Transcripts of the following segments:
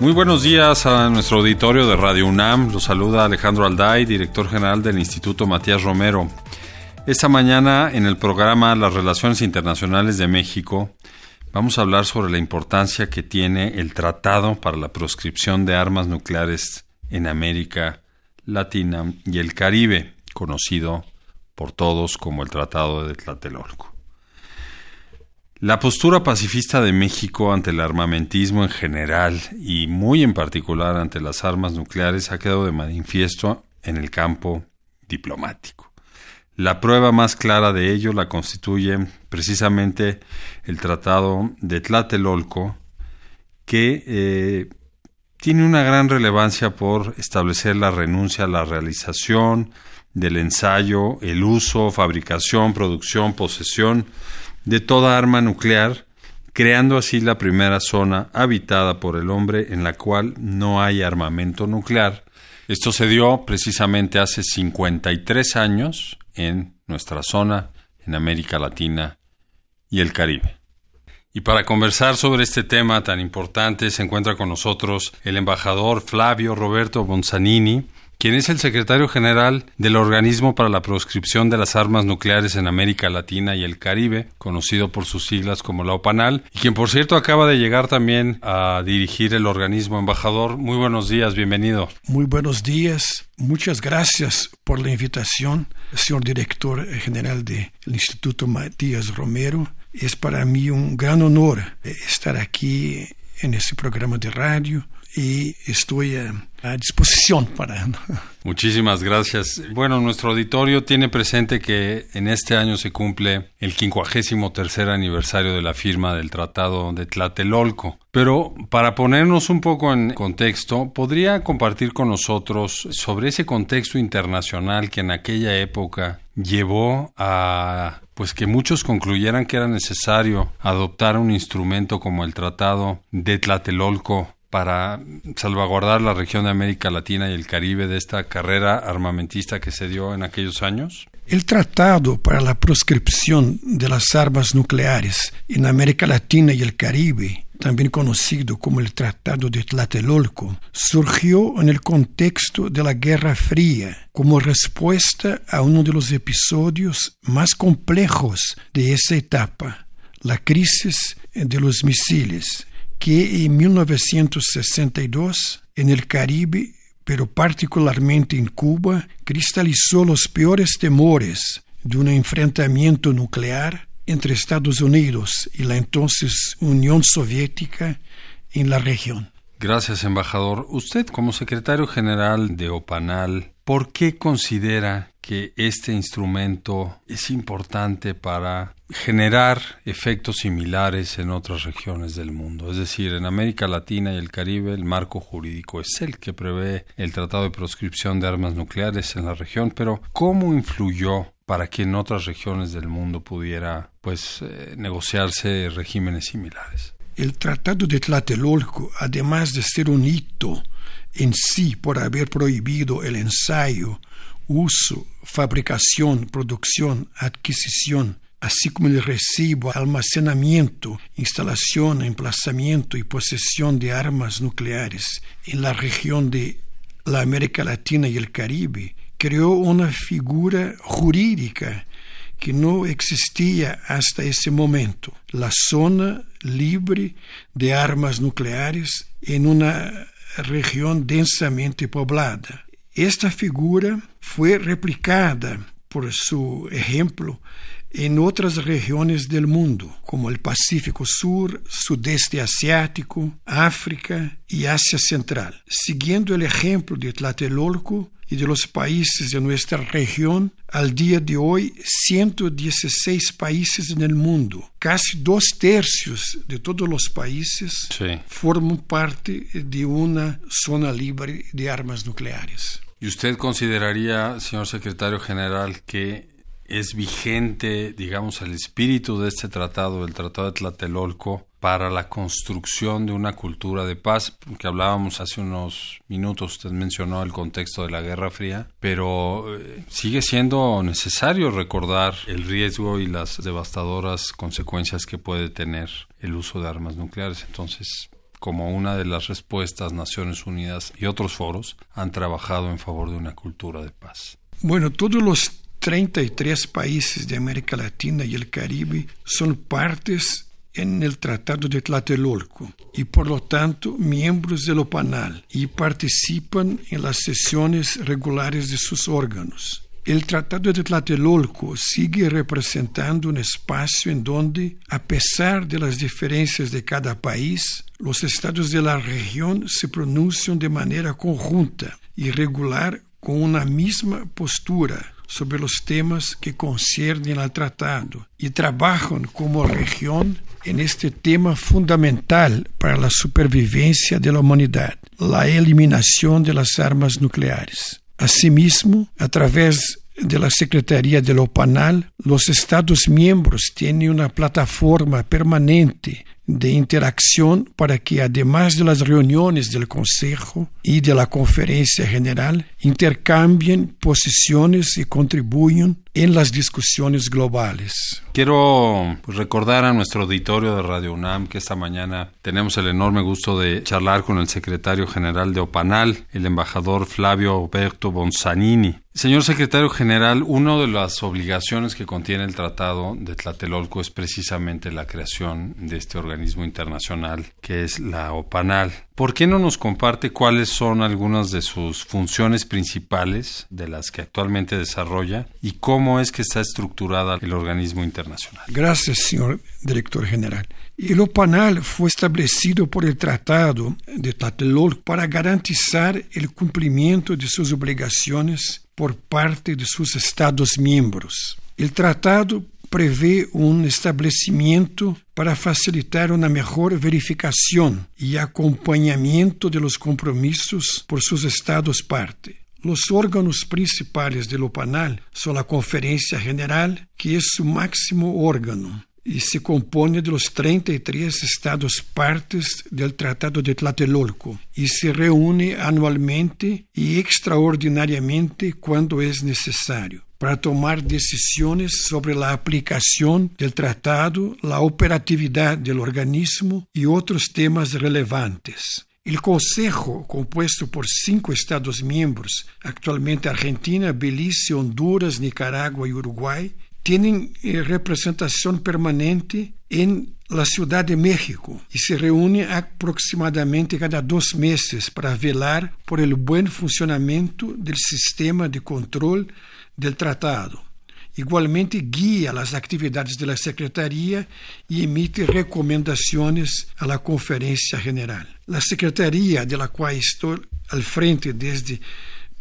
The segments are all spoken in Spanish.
Muy buenos días a nuestro auditorio de Radio UNAM. Los saluda Alejandro Alday, director general del Instituto Matías Romero. Esta mañana en el programa Las Relaciones Internacionales de México vamos a hablar sobre la importancia que tiene el Tratado para la Proscripción de Armas Nucleares en América Latina y el Caribe, conocido por todos como el Tratado de Tlatelolco. La postura pacifista de México ante el armamentismo en general y muy en particular ante las armas nucleares ha quedado de manifiesto en el campo diplomático. La prueba más clara de ello la constituye precisamente el Tratado de Tlatelolco, que eh, tiene una gran relevancia por establecer la renuncia a la realización del ensayo, el uso, fabricación, producción, posesión, de toda arma nuclear, creando así la primera zona habitada por el hombre en la cual no hay armamento nuclear. Esto se dio precisamente hace 53 años en nuestra zona, en América Latina y el Caribe. Y para conversar sobre este tema tan importante se encuentra con nosotros el embajador Flavio Roberto Bonzanini, quien es el secretario general del Organismo para la Proscripción de las Armas Nucleares en América Latina y el Caribe, conocido por sus siglas como la OPANAL, y quien por cierto acaba de llegar también a dirigir el organismo embajador. Muy buenos días, bienvenido. Muy buenos días, muchas gracias por la invitación, señor director general del Instituto Matías Romero. Es para mí un gran honor estar aquí en este programa de radio y estoy a disposición para... Muchísimas gracias. Bueno, nuestro auditorio tiene presente que en este año se cumple el 53 aniversario de la firma del Tratado de Tlatelolco. Pero para ponernos un poco en contexto, ¿podría compartir con nosotros sobre ese contexto internacional que en aquella época llevó a pues que muchos concluyeran que era necesario adoptar un instrumento como el Tratado de Tlatelolco para salvaguardar la región de América Latina y el Caribe de esta carrera armamentista que se dio en aquellos años? El Tratado para la Proscripción de las Armas Nucleares en América Latina y el Caribe, también conocido como el Tratado de Tlatelolco, surgió en el contexto de la Guerra Fría como respuesta a uno de los episodios más complejos de esa etapa, la crisis de los misiles que en 1962 en el Caribe, pero particularmente en Cuba, cristalizó los peores temores de un enfrentamiento nuclear entre Estados Unidos y la entonces Unión Soviética en la región. Gracias, embajador. Usted, como secretario general de OPANAL, ¿por qué considera que este instrumento es importante para generar efectos similares en otras regiones del mundo? Es decir, en América Latina y el Caribe el marco jurídico es el que prevé el Tratado de Proscripción de Armas Nucleares en la región, pero ¿cómo influyó para que en otras regiones del mundo pudiera pues eh, negociarse regímenes similares? El Tratado de Tlatelolco, además de ser un hito en sí por haber prohibido el ensayo, uso, fabricación, producción, adquisición, así como el recibo, almacenamiento, instalación, emplazamiento y posesión de armas nucleares en la región de la América Latina y el Caribe, creó una figura jurídica que no existía hasta ese momento, la zona libre de armas nucleares en una región densamente poblada. Esta figura fue replicada por su ejemplo en otras regiones del mundo, como el Pacífico Sur, Sudeste Asiático, África y Asia Central. Siguiendo el ejemplo de Tlatelolco, y de los países de nuestra región, al día de hoy 116 países en el mundo. Casi dos tercios de todos los países sí. forman parte de una zona libre de armas nucleares. ¿Y usted consideraría, señor secretario general, que es vigente, digamos, el espíritu de este tratado, el Tratado de Tlatelolco, para la construcción de una cultura de paz, que hablábamos hace unos minutos, usted mencionó el contexto de la Guerra Fría, pero eh, sigue siendo necesario recordar el riesgo y las devastadoras consecuencias que puede tener el uso de armas nucleares. Entonces, como una de las respuestas, Naciones Unidas y otros foros han trabajado en favor de una cultura de paz. Bueno, todos los 33 países de América Latina y el Caribe son partes en el Tratado de Tlatelolco y por lo tanto miembros del OPANAL y participan en las sesiones regulares de sus órganos. El Tratado de Tlatelolco sigue representando un espacio en donde, a pesar de las diferencias de cada país, los estados de la región se pronuncian de manera conjunta y regular con una misma postura sobre los temas que conciernen al tratado y trabajan como región en este tema fundamental para la supervivencia de la humanidad, la eliminación de las armas nucleares. Asimismo, a través de la Secretaría de lo Panal, los Estados miembros tienen una plataforma permanente de interacción para que, además de las reuniones del Consejo y de la Conferencia General, intercambien posiciones y contribuyan en las discusiones globales. Quiero pues, recordar a nuestro auditorio de Radio UNAM que esta mañana tenemos el enorme gusto de charlar con el secretario general de OPANAL, el embajador Flavio Alberto Bonsanini. Señor secretario general, una de las obligaciones que contiene el Tratado de Tlatelolco es precisamente la creación de este organismo internacional que es la OPANAL. ¿Por qué no nos comparte cuáles son algunas de sus funciones principales de las que actualmente desarrolla y cómo es que está estructurada el organismo internacional? Gracias, señor director general. El OPANAL fue establecido por el Tratado de Tlatelolco para garantizar el cumplimiento de sus obligaciones por parte de sus Estados miembros. El tratado prevé un establecimiento para facilitar una mejor verificación y acompañamiento de los compromisos por sus estados parte. Los órganos principales del OPANAL son la Conferencia General, que es su máximo órgano, y se compone de los 33 estados partes del Tratado de Tlatelolco y se reúne anualmente y extraordinariamente cuando es necesario para tomar decisiones sobre la aplicación del tratado, la operatividad del organismo y otros temas relevantes. El Consejo, compuesto por cinco Estados miembros, actualmente Argentina, Belice, Honduras, Nicaragua y Uruguay, tienen eh, representación permanente en la Ciudad de México y se reúne aproximadamente cada dos meses para velar por el buen funcionamiento del sistema de control del tratado. Igualmente guía las actividades de la Secretaría y emite recomendaciones a la Conferencia General. La Secretaría, de la cual al frente desde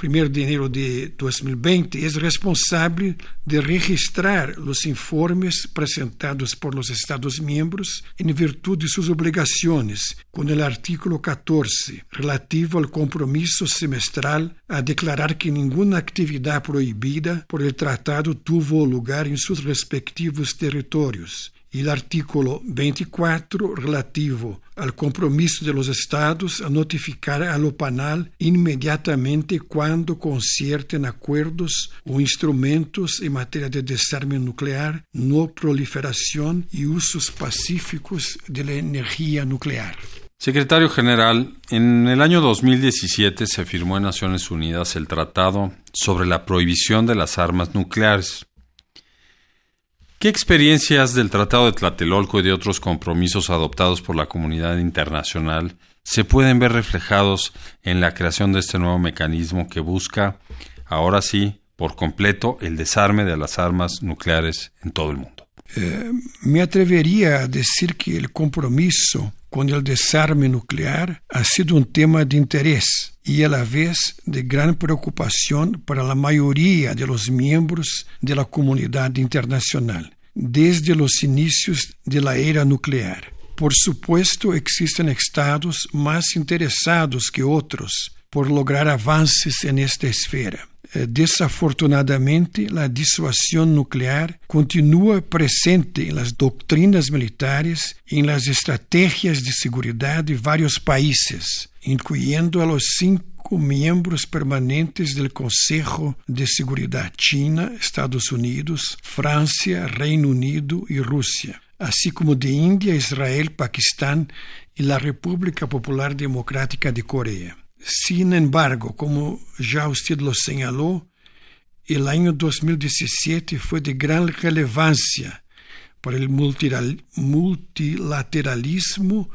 1 de enero de 2020, es responsable de registrar los informes presentados por los Estados miembros en virtud de sus obligaciones, con el artículo 14, relativo al compromiso semestral a declarar que ninguna actividad prohibida por el tratado tuvo lugar en sus respectivos territorios e o artículo 24 relativo ao compromisso de los Estados a notificar a Lopanal imediatamente quando concierten acordos ou instrumentos em matéria de desarme nuclear, no proliferação e usos pacíficos de la energia nuclear. Secretario General, en el año 2017 se firmó en Naciones Unidas el Tratado sobre la Prohibición de las Armas Nucleares. ¿Qué experiencias del Tratado de Tlatelolco y de otros compromisos adoptados por la comunidad internacional se pueden ver reflejados en la creación de este nuevo mecanismo que busca, ahora sí, por completo, el desarme de las armas nucleares en todo el mundo? Eh, me atrevería a decir que el compromiso con el desarme nuclear ha sido un tema de interés y a la vez de gran preocupación para la mayoría de los miembros de la comunidad internacional desde los inicios de la era nuclear. Por supuesto, existen estados más interesados que otros por lograr avances en esta esfera. Eh, desafortunadamente, la disuasión nuclear continúa presente en las doctrinas militares y en las estrategias de seguridad de varios países, incluyendo a los cinco miembros permanentes del Consejo de Seguridad China, Estados Unidos, Francia, Reino Unido y Rusia, así como de India, Israel, Pakistán y la República Popular Democrática de Corea. Sin embargo, como ya usted lo señaló, el año 2017 fue de gran relevancia para el multilateralismo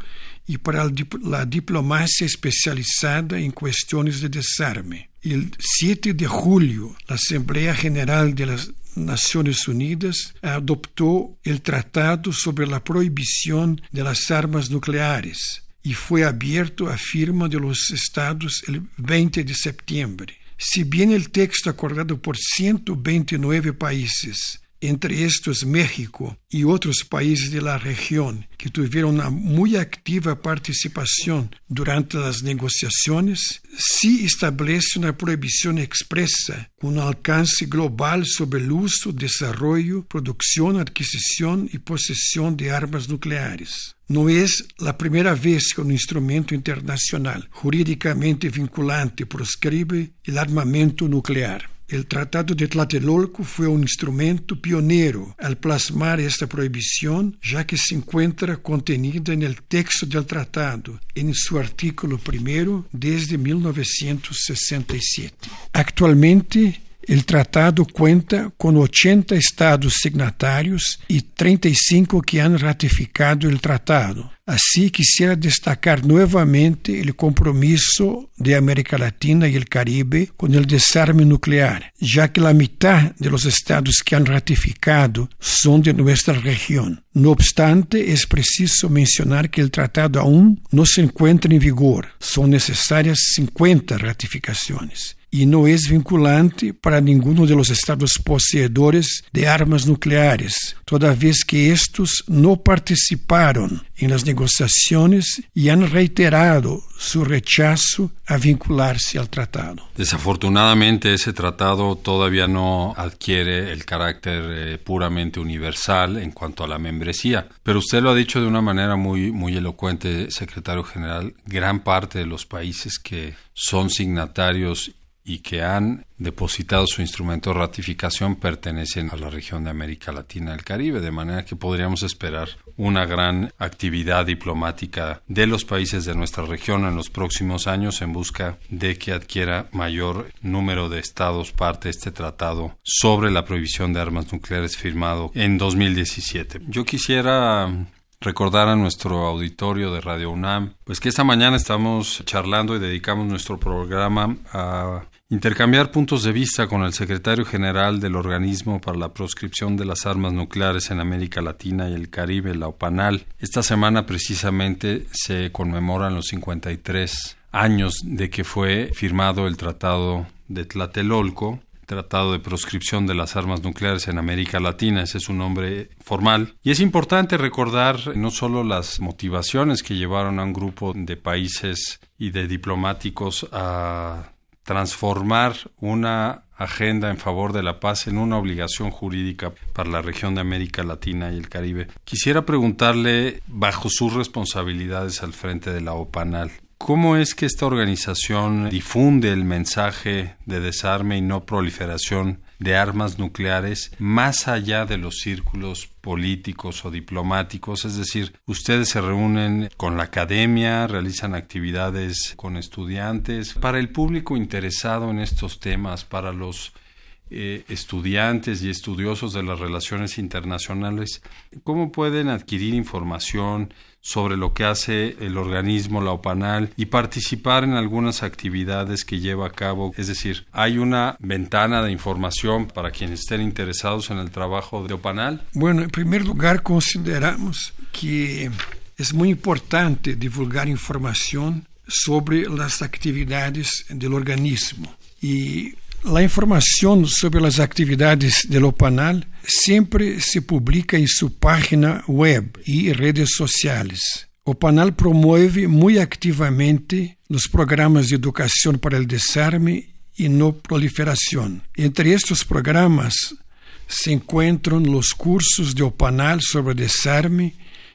y para la diplomacia especializada en cuestiones de desarme. El 7 de julio, la Asamblea General de las Naciones Unidas adoptó el Tratado sobre la Prohibición de las Armas Nucleares y fue abierto a firma de los estados el 20 de septiembre. Si bien el texto acordado por 129 países entre estos México y otros países de la región que tuvieron una muy activa participación durante las negociaciones, sí establece una prohibición expresa con un alcance global sobre el uso, desarrollo, producción, adquisición y posesión de armas nucleares. No es la primera vez que un instrumento internacional jurídicamente vinculante proscribe el armamento nuclear. El Tratado de Tlatelolco fue un instrumento pionero al plasmar esta prohibición, ya que se encuentra contenida en el texto del tratado, en su artículo primero, desde 1967. Actualmente, el tratado cuenta con 80 estados signatários y 35 que han ratificado el tratado. Así quisiera destacar nuevamente el compromiso de América Latina y el Caribe con el desarme nuclear, ya que la mitad de los estados que han ratificado son de nuestra región. No obstante, es preciso mencionar que el tratado aún no se encuentra en vigor. Son necesarias 50 ratificaciones y no es vinculante para ninguno de los estados poseedores de armas nucleares, toda vez que estos no participaron en las negociaciones y han reiterado su rechazo a vincularse al tratado. Desafortunadamente ese tratado todavía no adquiere el carácter eh, puramente universal en cuanto a la membresía, pero usted lo ha dicho de una manera muy muy elocuente, secretario general, gran parte de los países que son signatarios y que han depositado su instrumento de ratificación pertenecen a la región de América Latina y el Caribe, de manera que podríamos esperar una gran actividad diplomática de los países de nuestra región en los próximos años en busca de que adquiera mayor número de estados parte de este tratado sobre la prohibición de armas nucleares firmado en 2017. Yo quisiera recordar a nuestro auditorio de Radio UNAM, pues que esta mañana estamos charlando y dedicamos nuestro programa a intercambiar puntos de vista con el secretario general del Organismo para la Proscripción de las Armas Nucleares en América Latina y el Caribe, la OPANAL. Esta semana precisamente se conmemoran los 53 años de que fue firmado el Tratado de Tlatelolco, Tratado de Proscripción de las Armas Nucleares en América Latina, ese es un nombre formal. Y es importante recordar no solo las motivaciones que llevaron a un grupo de países y de diplomáticos a transformar una agenda en favor de la paz en una obligación jurídica para la región de América Latina y el Caribe. Quisiera preguntarle, bajo sus responsabilidades al frente de la OPANAL, ¿Cómo es que esta organización difunde el mensaje de desarme y no proliferación de armas nucleares más allá de los círculos políticos o diplomáticos, es decir, ustedes se reúnen con la academia, realizan actividades con estudiantes, para el público interesado en estos temas, para los eh, estudiantes y estudiosos de las relaciones internacionales, ¿cómo pueden adquirir información sobre lo que hace el organismo, la OPANAL, y participar en algunas actividades que lleva a cabo? Es decir, ¿hay una ventana de información para quienes estén interesados en el trabajo de OPANAL? Bueno, en primer lugar, consideramos que es muy importante divulgar información sobre las actividades del organismo. Y La información sobre las actividades del OPANAL siempre se publica en su página web y redes sociales. OPANAL promueve muy activamente los programas de educación para el desarme y no proliferación. Entre estos programas se encuentran los cursos de OPANAL sobre desarme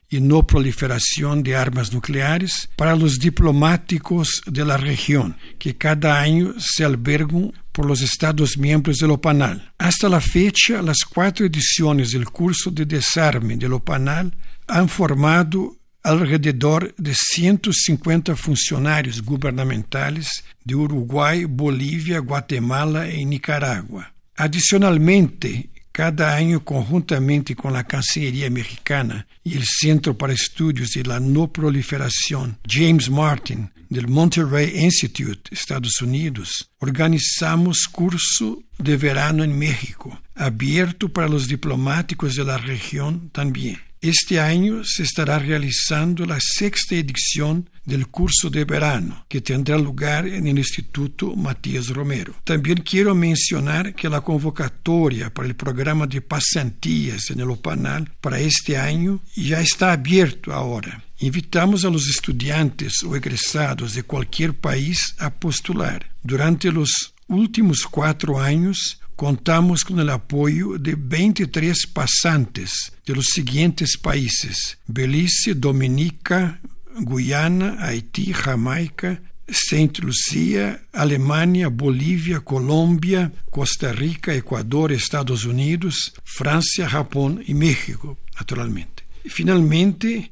y no proliferación de armas nucleares para los diplomáticos de la región, que cada año se albergan por los Estados miembros del OPANAL. Hasta la fecha, las cuatro ediciones del curso de desarme del OPANAL han formado alrededor de 150 funcionarios gubernamentales de Uruguay, Bolivia, Guatemala y Nicaragua. Adicionalmente, cada año conjuntamente con la Cancillería Mexicana y el Centro para Estudios de la No Proliferación James Martin del Monterrey Institute, Estados Unidos, organizamos curso de verano en México, abierto para los diplomáticos de la región también. Este año se estará realizando la sexta edición del curso de verano, que tendrá lugar el Instituto Matías Romero. También quiero mencionar que la convocatoria para el programa de pasantías en el OPANAL para este año ya está abierto ahora. Invitamos a los estudiantes o egresados de cualquier país a postular. Durante los últimos cuatro años, contamos com o apoio de 23 passantes de los siguientes países: Belize, Dominica, Guyana, Haití, Jamaica, Saint Lucia, Alemanha, Bolívia, Colômbia, Costa Rica, Equador, Estados Unidos, França, Japão e México, naturalmente. Finalmente,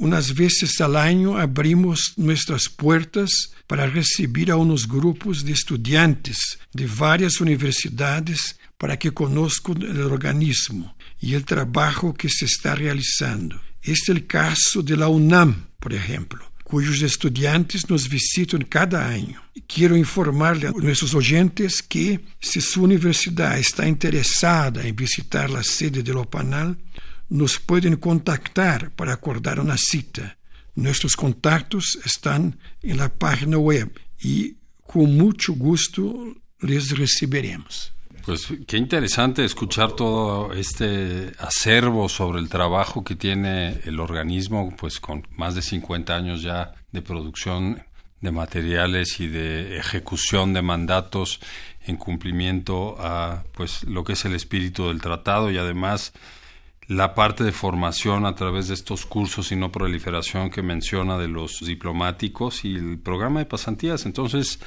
unas veces al año abrimos nuestras puertas para recibir a unos grupos de estudiantes de varias universidades para que conozcan el organismo y el trabajo que se está realizando. Este es el caso de la UNAM, por ejemplo, cuyos estudiantes nos visitan cada año. Quiero informarle a nuestros oyentes que si su universidad está interesada en visitar la sede del OPANAL, nos pueden contactar para acordar una cita. Nuestros contactos están en la página web y con mucho gusto les recibiremos. Pues qué interesante escuchar todo este acervo sobre el trabajo que tiene el organismo, pues con más de 50 años ya de producción de materiales y de ejecución de mandatos en cumplimiento a pues lo que es el espíritu del tratado y además la parte de formación a través de estos cursos y no proliferación que menciona de los diplomáticos y el programa de pasantías. Entonces,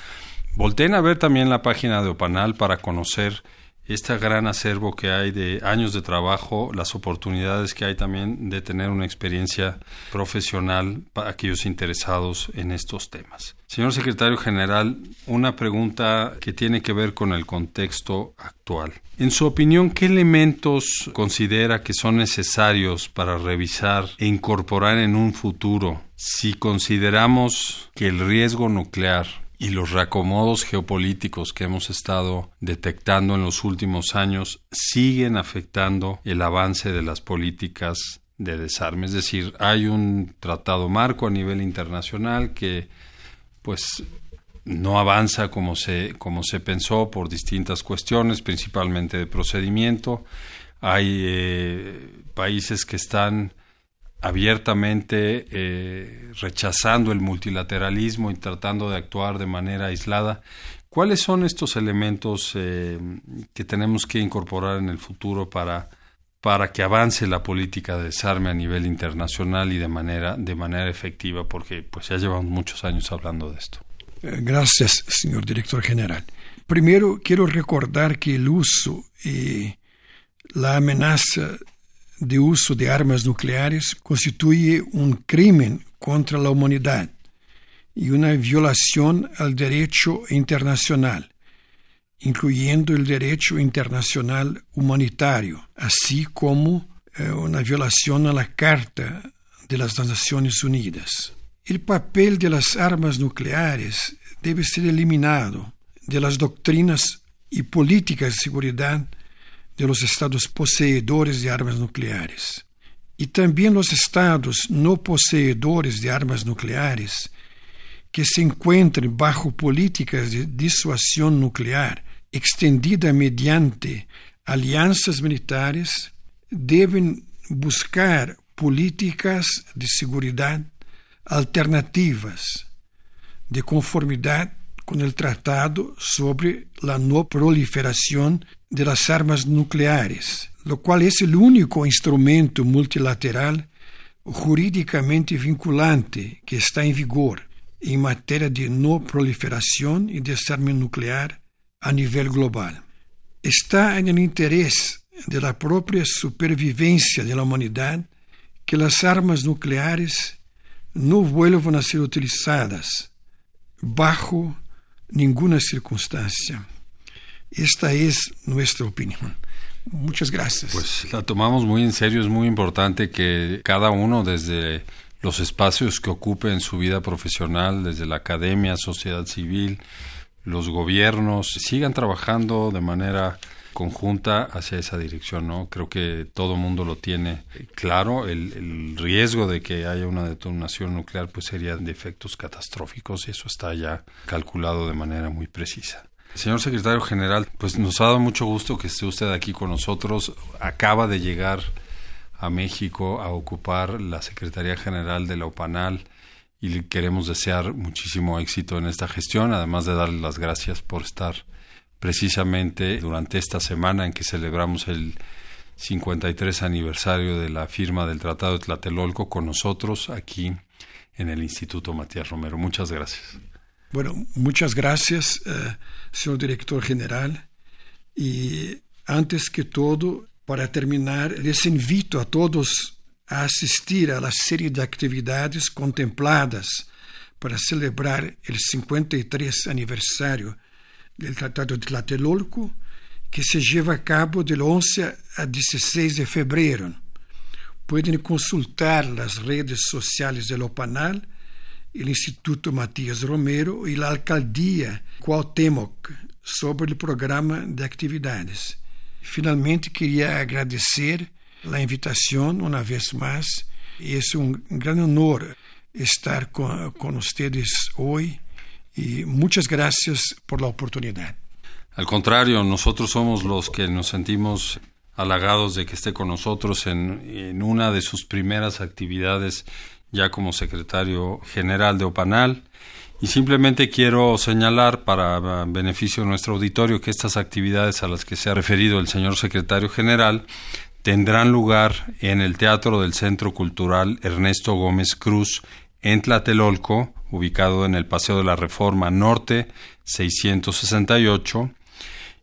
volteen a ver también la página de Opanal para conocer este gran acervo que hay de años de trabajo, las oportunidades que hay también de tener una experiencia profesional para aquellos interesados en estos temas. Señor secretario general, una pregunta que tiene que ver con el contexto actual. En su opinión, ¿qué elementos considera que son necesarios para revisar e incorporar en un futuro si consideramos que el riesgo nuclear y los reacomodos geopolíticos que hemos estado detectando en los últimos años siguen afectando el avance de las políticas de desarme. Es decir, hay un tratado marco a nivel internacional que pues no avanza como se, como se pensó por distintas cuestiones, principalmente de procedimiento. Hay eh, países que están abiertamente eh, rechazando el multilateralismo y tratando de actuar de manera aislada. ¿Cuáles son estos elementos eh, que tenemos que incorporar en el futuro para, para que avance la política de desarme a nivel internacional y de manera, de manera efectiva? Porque pues ya llevamos muchos años hablando de esto. Eh, gracias, señor director general. Primero, quiero recordar que el uso y la amenaza de uso de armas nucleares constituye un crimen contra la humanidad y una violación al derecho internacional, incluyendo el derecho internacional humanitario, así como una violación a Carta de las Naciones Unidas. El papel de armas nucleares debe ser eliminado de las doctrinas políticas de seguridad de los estados poseedores de armas nucleares. Y también los estados no poseedores de armas nucleares que se encuentren bajo políticas de disuasión nuclear extendida mediante alianzas militares deben buscar políticas de seguridad alternativas de conformidad con el Tratado sobre la no proliferación de las armas nucleares, lo cual es el único instrumento multilateral jurídicamente vinculante que está en vigor en materia de no proliferación y desarme nuclear a nivel global. Está en el interés de la propia supervivencia de la humanidad que las armas nucleares no vuelvan a ser utilizadas bajo ninguna circunstancia. Esta es nuestra opinión. Muchas gracias. Pues la tomamos muy en serio, es muy importante que cada uno desde los espacios que ocupe en su vida profesional, desde la academia, sociedad civil, los gobiernos, sigan trabajando de manera conjunta hacia esa dirección, ¿no? Creo que todo mundo lo tiene claro. El, el, riesgo de que haya una detonación nuclear pues sería de efectos catastróficos y eso está ya calculado de manera muy precisa. Señor secretario general, pues nos ha dado mucho gusto que esté usted aquí con nosotros. Acaba de llegar a México a ocupar la Secretaría General de la OPANAL y le queremos desear muchísimo éxito en esta gestión, además de darle las gracias por estar precisamente durante esta semana en que celebramos el 53 aniversario de la firma del Tratado de Tlatelolco con nosotros aquí en el Instituto Matías Romero. Muchas gracias. Bueno, muchas gracias, uh, señor director general. Y antes que todo, para terminar, les invito a todos a asistir a la serie de actividades contempladas para celebrar el 53 aniversario del Tratado de Tlatelolco, que se lleva a cabo del 11 a 16 de febrero. Pueden consultar las redes sociales del OPANAL el Instituto Matías Romero y la Alcaldía Cuauhtémoc sobre el programa de actividades. Finalmente, quería agradecer la invitación una vez más y es un gran honor estar con, con ustedes hoy y muchas gracias por la oportunidad. Al contrario, nosotros somos los que nos sentimos halagados de que esté con nosotros en, en una de sus primeras actividades ya como secretario general de OPANAL. Y simplemente quiero señalar para beneficio de nuestro auditorio que estas actividades a las que se ha referido el señor secretario general tendrán lugar en el Teatro del Centro Cultural Ernesto Gómez Cruz en Tlatelolco, ubicado en el Paseo de la Reforma Norte 668.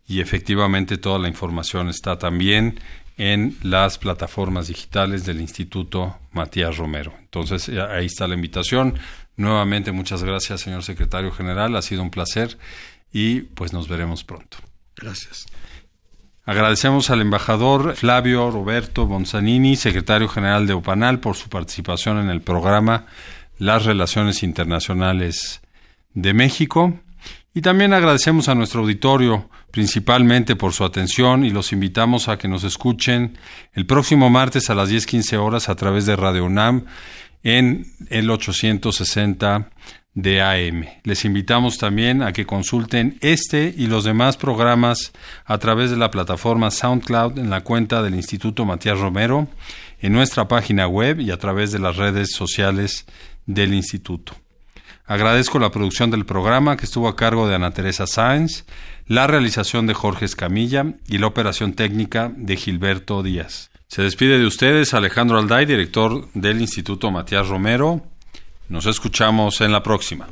Y efectivamente toda la información está también en las plataformas digitales del Instituto Matías Romero. Entonces, eh, ahí está la invitación. Nuevamente, muchas gracias, señor secretario general. Ha sido un placer y pues nos veremos pronto. Gracias. Agradecemos al embajador Flavio Roberto Bonzanini, secretario general de OPANAL, por su participación en el programa Las Relaciones Internacionales de México. Y también agradecemos a nuestro auditorio principalmente por su atención y los invitamos a que nos escuchen el próximo martes a las 10:15 horas a través de Radio UNAM en el 860 de AM. Les invitamos también a que consulten este y los demás programas a través de la plataforma SoundCloud en la cuenta del Instituto Matías Romero, en nuestra página web y a través de las redes sociales del Instituto. Agradezco la producción del programa que estuvo a cargo de Ana Teresa Sáenz, la realización de Jorge Escamilla y la operación técnica de Gilberto Díaz. Se despide de ustedes Alejandro Alday, director del Instituto Matías Romero. Nos escuchamos en la próxima.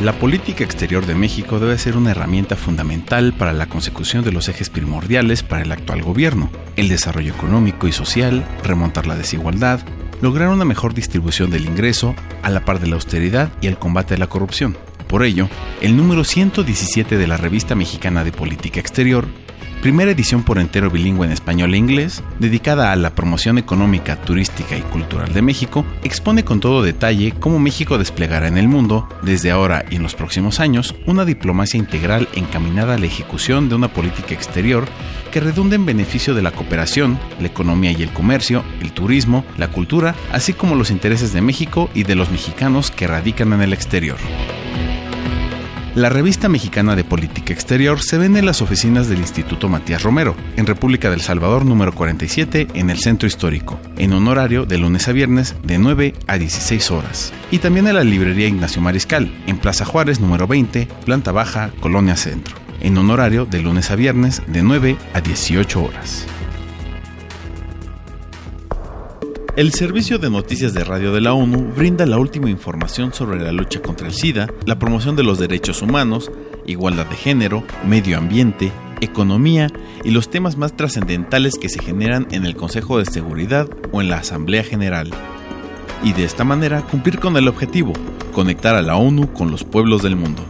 La política exterior de México debe ser una herramienta fundamental para la consecución de los ejes primordiales para el actual gobierno, el desarrollo económico y social, remontar la desigualdad, lograr una mejor distribución del ingreso a la par de la austeridad y el combate a la corrupción. Por ello, el número 117 de la Revista Mexicana de Política Exterior primera edición por entero bilingüe en español e inglés, dedicada a la promoción económica, turística y cultural de México, expone con todo detalle cómo México desplegará en el mundo, desde ahora y en los próximos años, una diplomacia integral encaminada a la ejecución de una política exterior que redunde en beneficio de la cooperación, la economía y el comercio, el turismo, la cultura, así como los intereses de México y de los mexicanos que radican en el exterior. La revista mexicana de política exterior se vende en las oficinas del Instituto Matías Romero, en República del Salvador número 47, en el Centro Histórico, en un horario de lunes a viernes de 9 a 16 horas. Y también en la librería Ignacio Mariscal, en Plaza Juárez número 20, planta baja, Colonia Centro, en un horario de lunes a viernes de 9 a 18 horas. El Servicio de Noticias de Radio de la ONU brinda la última información sobre la lucha contra el SIDA, la promoción de los derechos humanos, igualdad de género, medio ambiente, economía y los temas más trascendentales que se generan en el Consejo de Seguridad o en la Asamblea General. Y de esta manera cumplir con el objetivo, conectar a la ONU con los pueblos del mundo.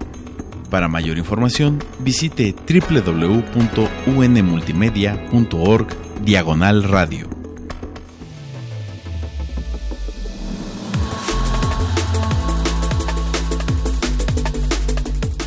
Para mayor información, visite www.unmultimedia.org diagonal radio.